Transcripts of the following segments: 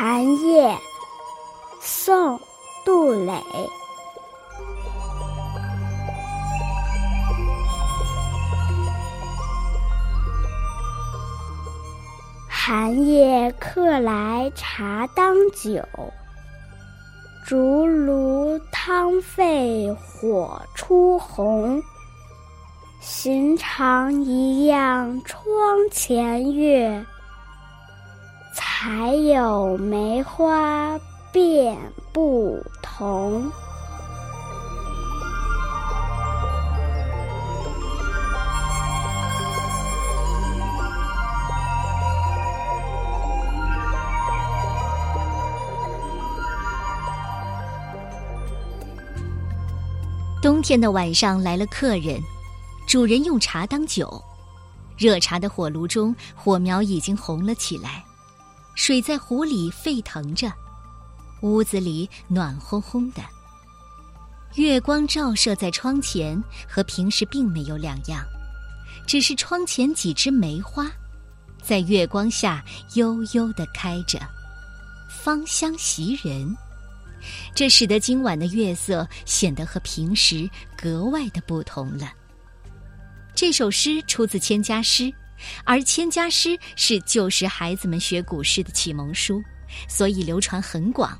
寒夜，宋·杜磊。寒夜客来茶当酒，竹炉汤沸火初红。寻常一样窗前月，还有梅花变不同。冬天的晚上来了客人。主人用茶当酒，热茶的火炉中火苗已经红了起来，水在壶里沸腾着，屋子里暖烘烘的。月光照射在窗前，和平时并没有两样，只是窗前几枝梅花，在月光下悠悠的开着，芳香袭人，这使得今晚的月色显得和平时格外的不同了。这首诗出自《千家诗》，而《千家诗》是旧时孩子们学古诗的启蒙书，所以流传很广。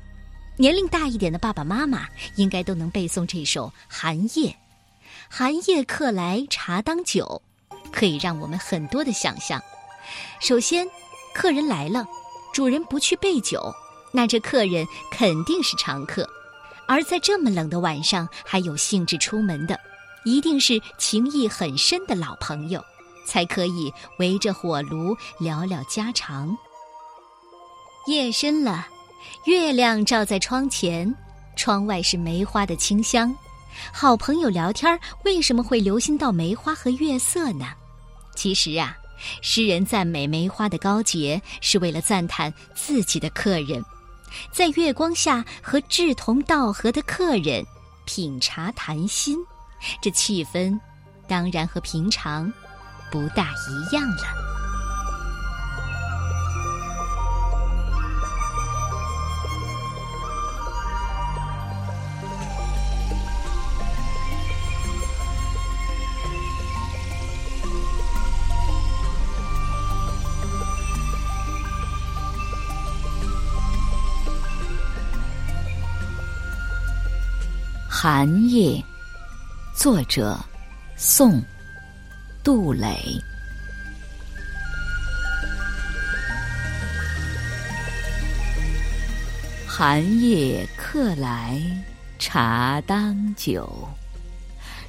年龄大一点的爸爸妈妈应该都能背诵这首《寒夜》。寒夜客来茶当酒，可以让我们很多的想象。首先，客人来了，主人不去备酒，那这客人肯定是常客。而在这么冷的晚上，还有兴致出门的。一定是情谊很深的老朋友，才可以围着火炉聊聊家常。夜深了，月亮照在窗前，窗外是梅花的清香。好朋友聊天为什么会留心到梅花和月色呢？其实啊，诗人赞美梅花的高洁，是为了赞叹自己的客人，在月光下和志同道合的客人品茶谈心。这气氛，当然和平常不大一样了。寒夜。作者：宋·杜蕾。寒夜客来茶当酒，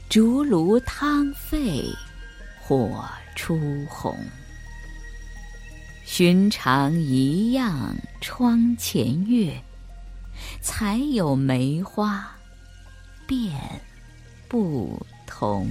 竹炉汤沸火初红。寻常一样窗前月，才有梅花变。不同。